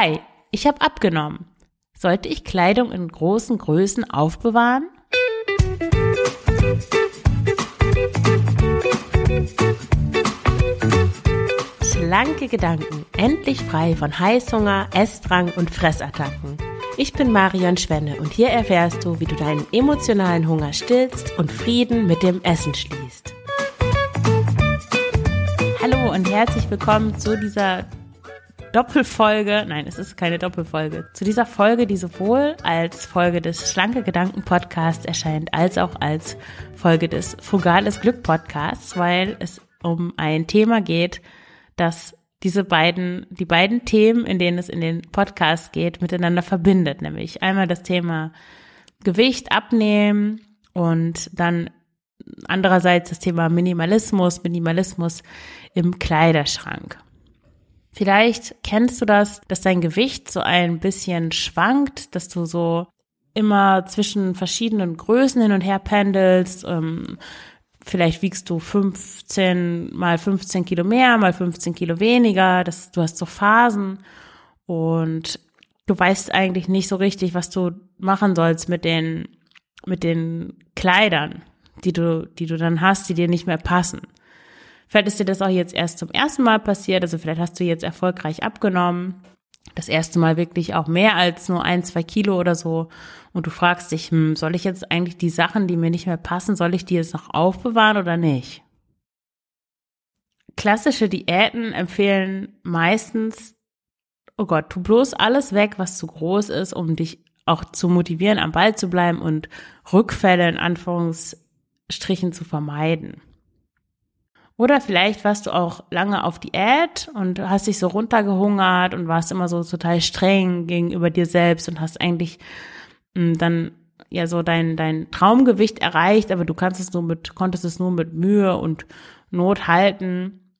Hi, ich habe abgenommen. Sollte ich Kleidung in großen Größen aufbewahren? Schlanke Gedanken, endlich frei von Heißhunger, Essdrang und Fressattacken. Ich bin Marion Schwenne und hier erfährst du, wie du deinen emotionalen Hunger stillst und Frieden mit dem Essen schließt. Hallo und herzlich willkommen zu dieser Doppelfolge, nein, es ist keine Doppelfolge, zu dieser Folge, die sowohl als Folge des Schlanke Gedanken Podcasts erscheint, als auch als Folge des Frugales Glück Podcasts, weil es um ein Thema geht, das diese beiden, die beiden Themen, in denen es in den Podcast geht, miteinander verbindet, nämlich einmal das Thema Gewicht abnehmen und dann andererseits das Thema Minimalismus, Minimalismus im Kleiderschrank. Vielleicht kennst du das, dass dein Gewicht so ein bisschen schwankt, dass du so immer zwischen verschiedenen Größen hin und her pendelst. Ähm, vielleicht wiegst du 15 mal 15 Kilo mehr, mal 15 Kilo weniger. Das, du hast so Phasen und du weißt eigentlich nicht so richtig, was du machen sollst mit den, mit den Kleidern, die du, die du dann hast, die dir nicht mehr passen. Vielleicht ist dir das auch jetzt erst zum ersten Mal passiert, also vielleicht hast du jetzt erfolgreich abgenommen. Das erste Mal wirklich auch mehr als nur ein, zwei Kilo oder so. Und du fragst dich, hm, soll ich jetzt eigentlich die Sachen, die mir nicht mehr passen, soll ich die jetzt noch aufbewahren oder nicht? Klassische Diäten empfehlen meistens, oh Gott, tu bloß alles weg, was zu groß ist, um dich auch zu motivieren, am Ball zu bleiben und Rückfälle in Anführungsstrichen zu vermeiden. Oder vielleicht warst du auch lange auf Diät und hast dich so runtergehungert und warst immer so total streng gegenüber dir selbst und hast eigentlich hm, dann ja so dein, dein Traumgewicht erreicht, aber du kannst es nur mit, konntest es nur mit Mühe und Not halten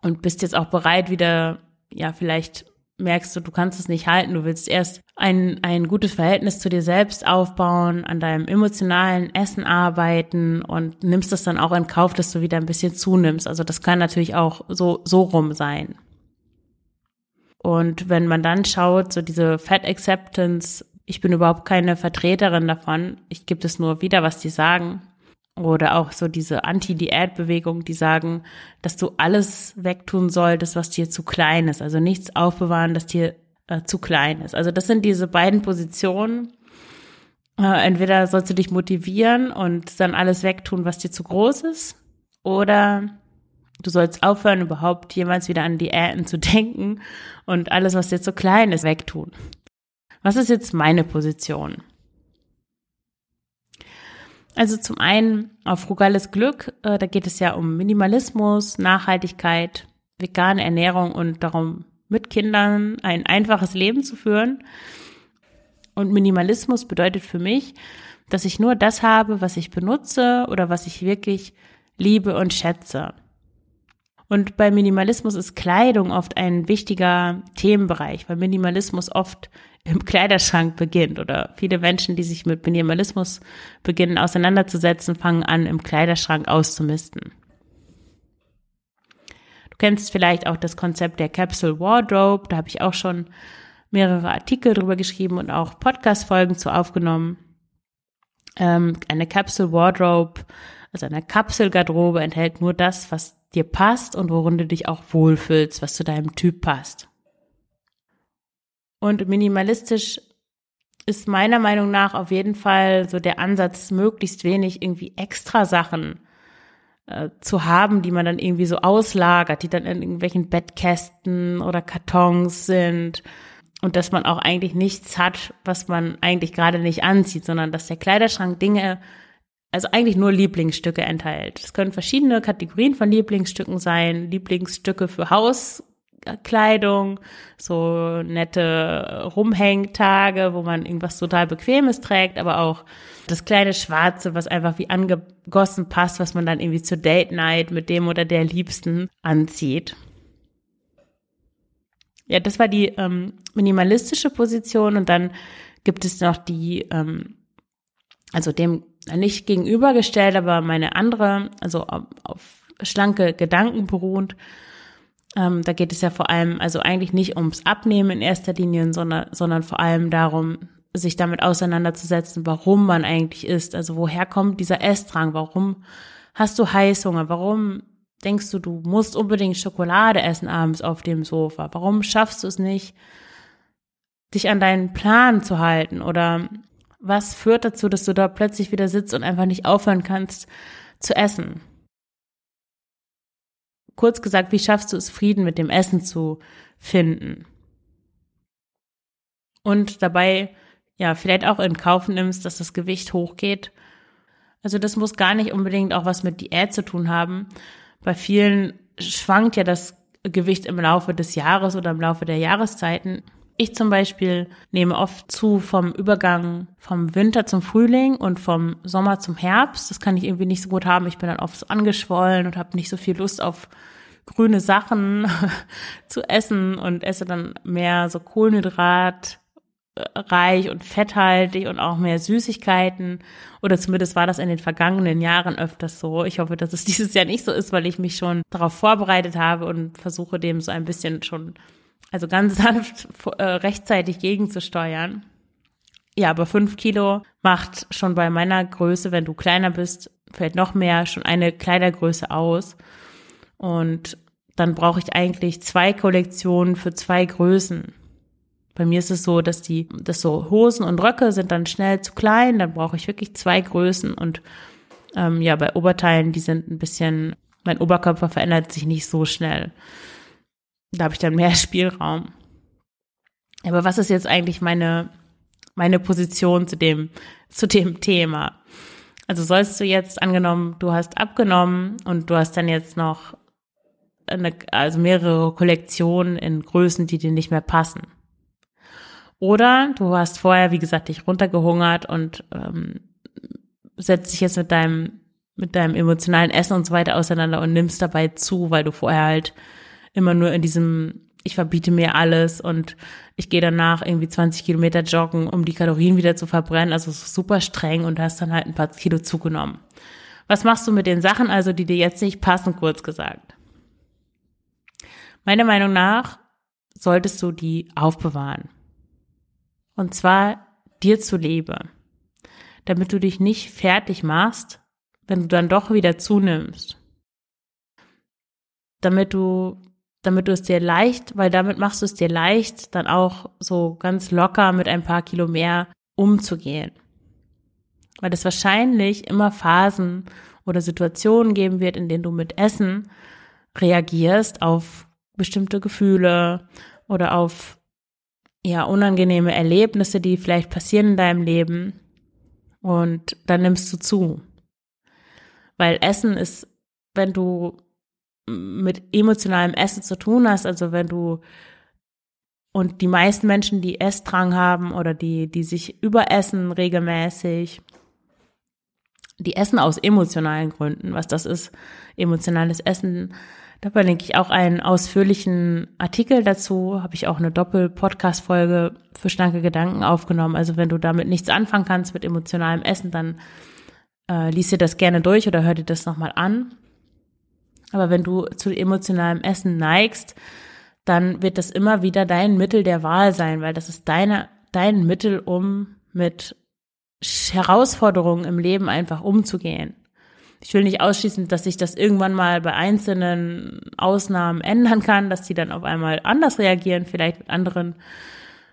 und bist jetzt auch bereit, wieder, ja, vielleicht merkst du, du kannst es nicht halten, du willst erst ein, ein gutes Verhältnis zu dir selbst aufbauen, an deinem emotionalen Essen arbeiten und nimmst das dann auch in Kauf, dass du wieder ein bisschen zunimmst. Also das kann natürlich auch so, so rum sein. Und wenn man dann schaut, so diese Fat Acceptance, ich bin überhaupt keine Vertreterin davon, ich gebe es nur wieder, was die sagen, oder auch so diese Anti-Diät-Bewegung, die sagen, dass du alles wegtun solltest, was dir zu klein ist. Also nichts aufbewahren, das dir äh, zu klein ist. Also das sind diese beiden Positionen. Äh, entweder sollst du dich motivieren und dann alles wegtun, was dir zu groß ist, oder du sollst aufhören, überhaupt jemals wieder an Diäten zu denken und alles, was dir zu klein ist, wegtun. Was ist jetzt meine Position? Also zum einen auf frugales Glück, äh, da geht es ja um Minimalismus, Nachhaltigkeit, vegane Ernährung und darum, mit Kindern ein einfaches Leben zu führen. Und Minimalismus bedeutet für mich, dass ich nur das habe, was ich benutze oder was ich wirklich liebe und schätze. Und bei Minimalismus ist Kleidung oft ein wichtiger Themenbereich, weil Minimalismus oft im Kleiderschrank beginnt oder viele Menschen, die sich mit Minimalismus beginnen auseinanderzusetzen, fangen an, im Kleiderschrank auszumisten. Du kennst vielleicht auch das Konzept der Capsule Wardrobe, da habe ich auch schon mehrere Artikel drüber geschrieben und auch Podcast-Folgen zu aufgenommen. Ähm, eine Capsule Wardrobe, also eine Kapselgarderobe enthält nur das, was dir passt und worin du dich auch wohlfühlst, was zu deinem Typ passt. Und minimalistisch ist meiner Meinung nach auf jeden Fall so der Ansatz, möglichst wenig irgendwie extra Sachen äh, zu haben, die man dann irgendwie so auslagert, die dann in irgendwelchen Bettkästen oder Kartons sind. Und dass man auch eigentlich nichts hat, was man eigentlich gerade nicht anzieht, sondern dass der Kleiderschrank Dinge also eigentlich nur Lieblingsstücke enthält. Es können verschiedene Kategorien von Lieblingsstücken sein. Lieblingsstücke für Hauskleidung, so nette Rumhängtage, wo man irgendwas total Bequemes trägt, aber auch das kleine Schwarze, was einfach wie angegossen passt, was man dann irgendwie zur Date Night mit dem oder der Liebsten anzieht. Ja, das war die ähm, minimalistische Position und dann gibt es noch die, ähm, also dem nicht gegenübergestellt, aber meine andere, also auf, auf schlanke Gedanken beruhend, Ähm, da geht es ja vor allem, also eigentlich nicht ums Abnehmen in erster Linie, sondern, sondern vor allem darum, sich damit auseinanderzusetzen, warum man eigentlich isst. Also woher kommt dieser Essdrang? Warum hast du Heißhunger? Warum denkst du, du musst unbedingt Schokolade essen abends auf dem Sofa? Warum schaffst du es nicht, dich an deinen Plan zu halten? Oder was führt dazu, dass du da plötzlich wieder sitzt und einfach nicht aufhören kannst zu essen? Kurz gesagt, wie schaffst du es, Frieden mit dem Essen zu finden? Und dabei ja, vielleicht auch in Kauf nimmst, dass das Gewicht hochgeht. Also das muss gar nicht unbedingt auch was mit Diät zu tun haben. Bei vielen schwankt ja das Gewicht im Laufe des Jahres oder im Laufe der Jahreszeiten. Ich zum Beispiel nehme oft zu vom Übergang vom Winter zum Frühling und vom Sommer zum Herbst. Das kann ich irgendwie nicht so gut haben. Ich bin dann oft so angeschwollen und habe nicht so viel Lust auf grüne Sachen zu essen und esse dann mehr so Kohlenhydrat, reich und fetthaltig und auch mehr Süßigkeiten. Oder zumindest war das in den vergangenen Jahren öfters so. Ich hoffe, dass es dieses Jahr nicht so ist, weil ich mich schon darauf vorbereitet habe und versuche dem so ein bisschen schon, also ganz sanft äh, rechtzeitig gegenzusteuern. Ja, aber fünf Kilo macht schon bei meiner Größe, wenn du kleiner bist, vielleicht noch mehr, schon eine Kleidergröße aus. Und dann brauche ich eigentlich zwei Kollektionen für zwei Größen. Bei mir ist es so, dass die, dass so Hosen und Röcke sind dann schnell zu klein, dann brauche ich wirklich zwei Größen und ähm, ja, bei Oberteilen, die sind ein bisschen, mein Oberkörper verändert sich nicht so schnell. Da habe ich dann mehr Spielraum. Aber was ist jetzt eigentlich meine, meine Position zu dem, zu dem Thema? Also sollst du jetzt angenommen, du hast abgenommen und du hast dann jetzt noch eine, also mehrere Kollektionen in Größen, die dir nicht mehr passen. Oder du hast vorher, wie gesagt, dich runtergehungert und ähm, setzt dich jetzt mit deinem, mit deinem emotionalen Essen und so weiter auseinander und nimmst dabei zu, weil du vorher halt immer nur in diesem, ich verbiete mir alles und ich gehe danach irgendwie 20 Kilometer joggen, um die Kalorien wieder zu verbrennen. Also super streng und hast dann halt ein paar Kilo zugenommen. Was machst du mit den Sachen also, die dir jetzt nicht passen, kurz gesagt? Meiner Meinung nach solltest du die aufbewahren. Und zwar dir zuliebe. Damit du dich nicht fertig machst, wenn du dann doch wieder zunimmst. Damit du, damit du es dir leicht, weil damit machst du es dir leicht, dann auch so ganz locker mit ein paar Kilo mehr umzugehen. Weil es wahrscheinlich immer Phasen oder Situationen geben wird, in denen du mit Essen reagierst auf bestimmte Gefühle oder auf ja, unangenehme Erlebnisse, die vielleicht passieren in deinem Leben und dann nimmst du zu. Weil Essen ist, wenn du mit emotionalem Essen zu tun hast, also wenn du und die meisten Menschen, die Essdrang haben oder die, die sich überessen regelmäßig, die essen aus emotionalen Gründen. Was das ist, emotionales Essen, da verlinke ich auch einen ausführlichen Artikel dazu. Habe ich auch eine Doppel-Podcast-Folge für schlanke Gedanken aufgenommen. Also wenn du damit nichts anfangen kannst mit emotionalem Essen, dann äh, lies dir das gerne durch oder hör dir das nochmal an. Aber wenn du zu emotionalem Essen neigst, dann wird das immer wieder dein Mittel der Wahl sein, weil das ist deine, dein Mittel, um mit Herausforderungen im Leben einfach umzugehen ich will nicht ausschließen, dass sich das irgendwann mal bei einzelnen Ausnahmen ändern kann, dass die dann auf einmal anders reagieren, vielleicht mit anderen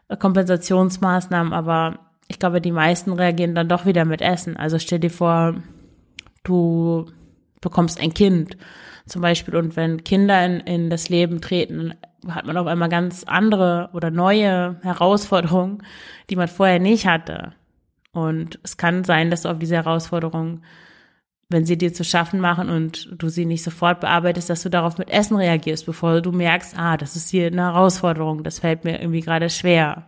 äh, Kompensationsmaßnahmen, aber ich glaube, die meisten reagieren dann doch wieder mit Essen. Also stell dir vor, du bekommst ein Kind zum Beispiel und wenn Kinder in, in das Leben treten, hat man auf einmal ganz andere oder neue Herausforderungen, die man vorher nicht hatte. Und es kann sein, dass du auf diese Herausforderungen wenn sie dir zu schaffen machen und du sie nicht sofort bearbeitest, dass du darauf mit Essen reagierst, bevor du merkst, ah, das ist hier eine Herausforderung, das fällt mir irgendwie gerade schwer.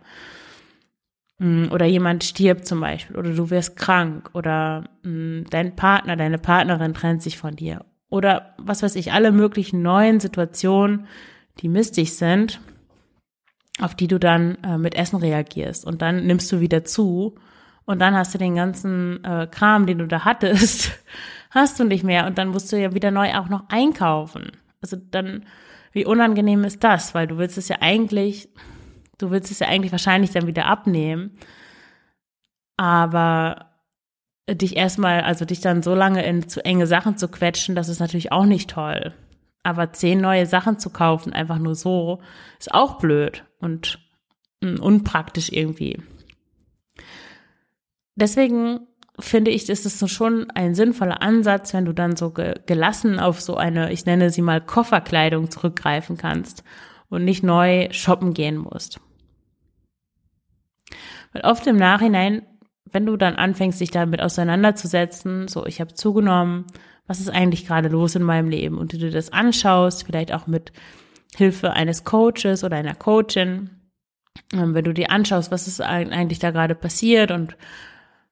Mm, oder jemand stirbt zum Beispiel, oder du wirst krank, oder mm, dein Partner, deine Partnerin trennt sich von dir. Oder was weiß ich, alle möglichen neuen Situationen, die mistig sind, auf die du dann äh, mit Essen reagierst. Und dann nimmst du wieder zu und dann hast du den ganzen äh, Kram, den du da hattest, hast du nicht mehr. Und dann musst du ja wieder neu auch noch einkaufen. Also dann wie unangenehm ist das? Weil du willst es ja eigentlich, du willst es ja eigentlich wahrscheinlich dann wieder abnehmen. Aber dich erstmal, also dich dann so lange in zu enge Sachen zu quetschen, das ist natürlich auch nicht toll. Aber zehn neue Sachen zu kaufen, einfach nur so, ist auch blöd und mm, unpraktisch irgendwie. Deswegen finde ich, ist es schon ein sinnvoller Ansatz, wenn du dann so ge gelassen auf so eine, ich nenne sie mal Kofferkleidung zurückgreifen kannst und nicht neu shoppen gehen musst. Weil oft im Nachhinein, wenn du dann anfängst, dich damit auseinanderzusetzen, so ich habe zugenommen, was ist eigentlich gerade los in meinem Leben? Und du dir das anschaust, vielleicht auch mit Hilfe eines Coaches oder einer Coachin, ähm, wenn du dir anschaust, was ist eigentlich da gerade passiert und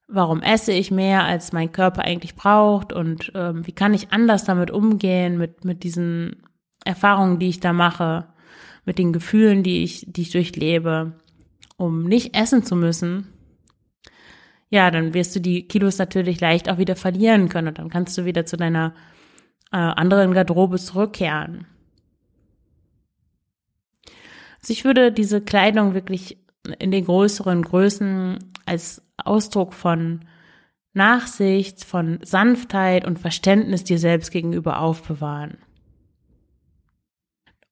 warum esse ich mehr, als mein Körper eigentlich braucht und ähm, wie kann ich anders damit umgehen, mit, mit diesen Erfahrungen, die ich da mache, mit den Gefühlen, die ich, die ich durchlebe, um nicht essen zu müssen, ja, dann wirst du die Kilos natürlich leicht auch wieder verlieren können und dann kannst du wieder zu deiner äh, anderen Garderobe zurückkehren. Also ich würde diese Kleidung wirklich in den größeren Größen als Ausdruck von Nachsicht, von Sanftheit und Verständnis dir selbst gegenüber aufbewahren.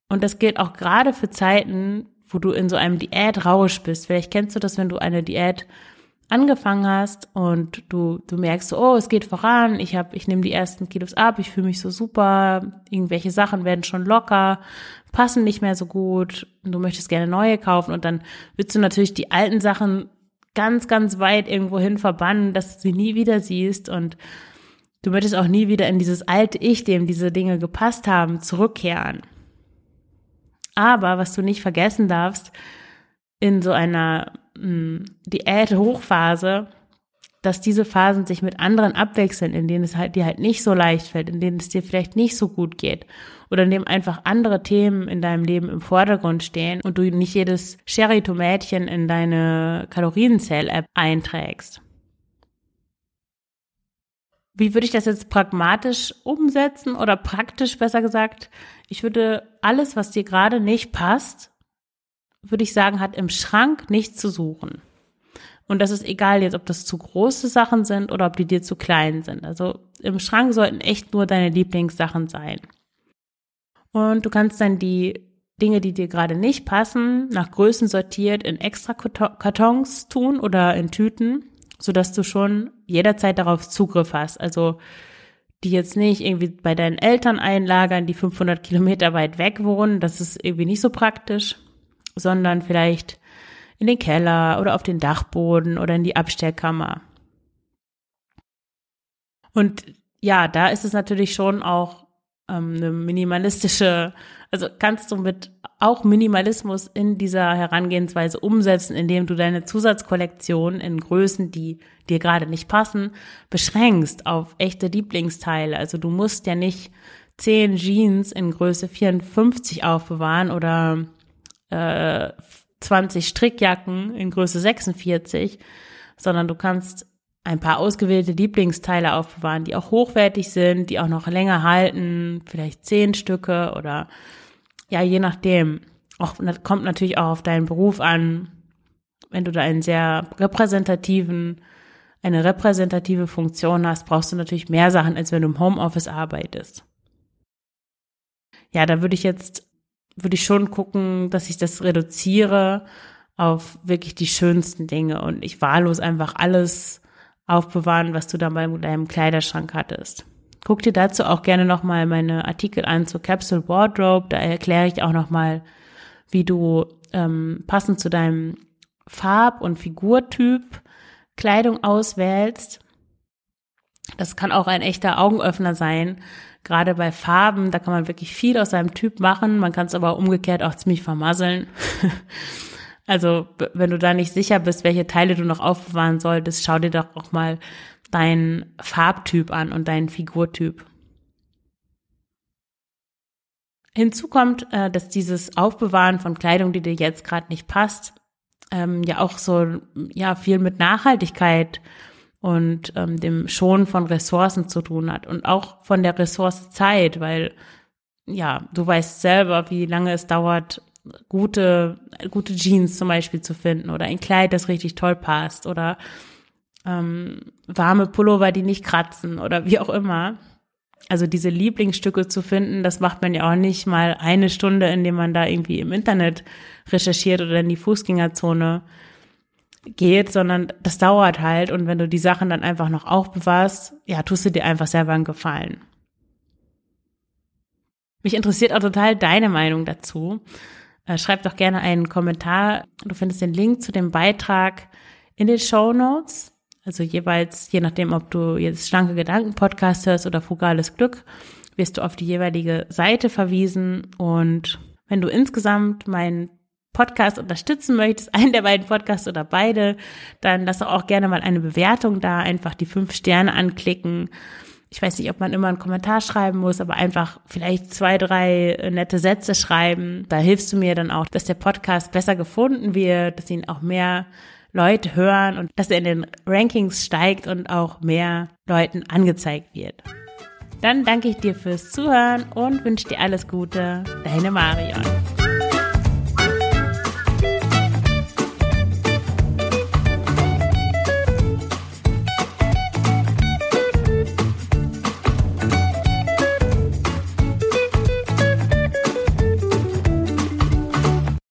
Und das gilt auch gerade für Zeiten, wo du in so einem Diätrausch bist. Vielleicht kennst du das, wenn du eine Diät angefangen hast und du du merkst, oh, es geht voran, ich habe ich nehme die ersten Kilos ab, ich fühle mich so super, irgendwelche Sachen werden schon locker, passen nicht mehr so gut, du möchtest gerne neue kaufen und dann willst du natürlich die alten Sachen ganz, ganz weit irgendwo hin verbannen, dass du sie nie wieder siehst und du möchtest auch nie wieder in dieses alte Ich, dem diese Dinge gepasst haben, zurückkehren. Aber was du nicht vergessen darfst, in so einer Diät-Hochphase, dass diese Phasen sich mit anderen abwechseln, in denen es halt dir halt nicht so leicht fällt, in denen es dir vielleicht nicht so gut geht oder in dem einfach andere Themen in deinem Leben im Vordergrund stehen und du nicht jedes Sherry-Tomätchen in deine Kalorienzähl-App einträgst. Wie würde ich das jetzt pragmatisch umsetzen oder praktisch besser gesagt? Ich würde alles, was dir gerade nicht passt, würde ich sagen, hat im Schrank nichts zu suchen. Und das ist egal jetzt, ob das zu große Sachen sind oder ob die dir zu klein sind. Also im Schrank sollten echt nur deine Lieblingssachen sein. Und du kannst dann die Dinge, die dir gerade nicht passen, nach Größen sortiert in extra Kartons tun oder in Tüten, sodass du schon jederzeit darauf Zugriff hast. Also die jetzt nicht irgendwie bei deinen Eltern einlagern, die 500 Kilometer weit weg wohnen. Das ist irgendwie nicht so praktisch, sondern vielleicht in den Keller oder auf den Dachboden oder in die Abstellkammer. Und ja, da ist es natürlich schon auch ähm, eine minimalistische, also kannst du mit auch Minimalismus in dieser Herangehensweise umsetzen, indem du deine Zusatzkollektion in Größen, die dir gerade nicht passen, beschränkst auf echte Lieblingsteile. Also du musst ja nicht zehn Jeans in Größe 54 aufbewahren oder äh, 20 Strickjacken in Größe 46, sondern du kannst ein paar ausgewählte Lieblingsteile aufbewahren, die auch hochwertig sind, die auch noch länger halten, vielleicht zehn Stücke oder ja, je nachdem. Auch kommt natürlich auch auf deinen Beruf an. Wenn du da einen sehr repräsentativen, eine repräsentative Funktion hast, brauchst du natürlich mehr Sachen, als wenn du im Homeoffice arbeitest. Ja, da würde ich jetzt würde ich schon gucken, dass ich das reduziere auf wirklich die schönsten Dinge und ich wahllos einfach alles aufbewahren, was du da bei deinem Kleiderschrank hattest. Guck dir dazu auch gerne nochmal meine Artikel an zur Capsule Wardrobe. Da erkläre ich auch nochmal, wie du ähm, passend zu deinem Farb- und Figurtyp Kleidung auswählst. Das kann auch ein echter Augenöffner sein, gerade bei Farben, da kann man wirklich viel aus seinem Typ machen. Man kann es aber umgekehrt auch ziemlich vermasseln. also, wenn du da nicht sicher bist, welche Teile du noch aufbewahren solltest, schau dir doch auch mal deinen Farbtyp an und deinen Figurtyp. Hinzu kommt, äh, dass dieses Aufbewahren von Kleidung, die dir jetzt gerade nicht passt, ähm, ja auch so ja viel mit Nachhaltigkeit und ähm, dem Schonen von Ressourcen zu tun hat und auch von der Ressource Zeit, weil ja, du weißt selber, wie lange es dauert, gute, gute Jeans zum Beispiel zu finden oder ein Kleid, das richtig toll passt oder ähm, warme Pullover, die nicht kratzen oder wie auch immer. Also diese Lieblingsstücke zu finden, das macht man ja auch nicht mal eine Stunde, indem man da irgendwie im Internet recherchiert oder in die Fußgängerzone geht, sondern das dauert halt. Und wenn du die Sachen dann einfach noch aufbewahrst, ja, tust du dir einfach selber einen Gefallen. Mich interessiert auch total deine Meinung dazu. Äh, schreib doch gerne einen Kommentar. Du findest den Link zu dem Beitrag in den Show Notes. Also jeweils, je nachdem, ob du jetzt schlanke Gedanken Podcast hörst oder frugales Glück, wirst du auf die jeweilige Seite verwiesen. Und wenn du insgesamt meinen Podcast unterstützen möchtest, einen der beiden Podcasts oder beide, dann lass auch gerne mal eine Bewertung da, einfach die fünf Sterne anklicken. Ich weiß nicht, ob man immer einen Kommentar schreiben muss, aber einfach vielleicht zwei, drei nette Sätze schreiben. Da hilfst du mir dann auch, dass der Podcast besser gefunden wird, dass ihn auch mehr Leute hören und dass er in den Rankings steigt und auch mehr Leuten angezeigt wird. Dann danke ich dir fürs Zuhören und wünsche dir alles Gute. Deine Marion.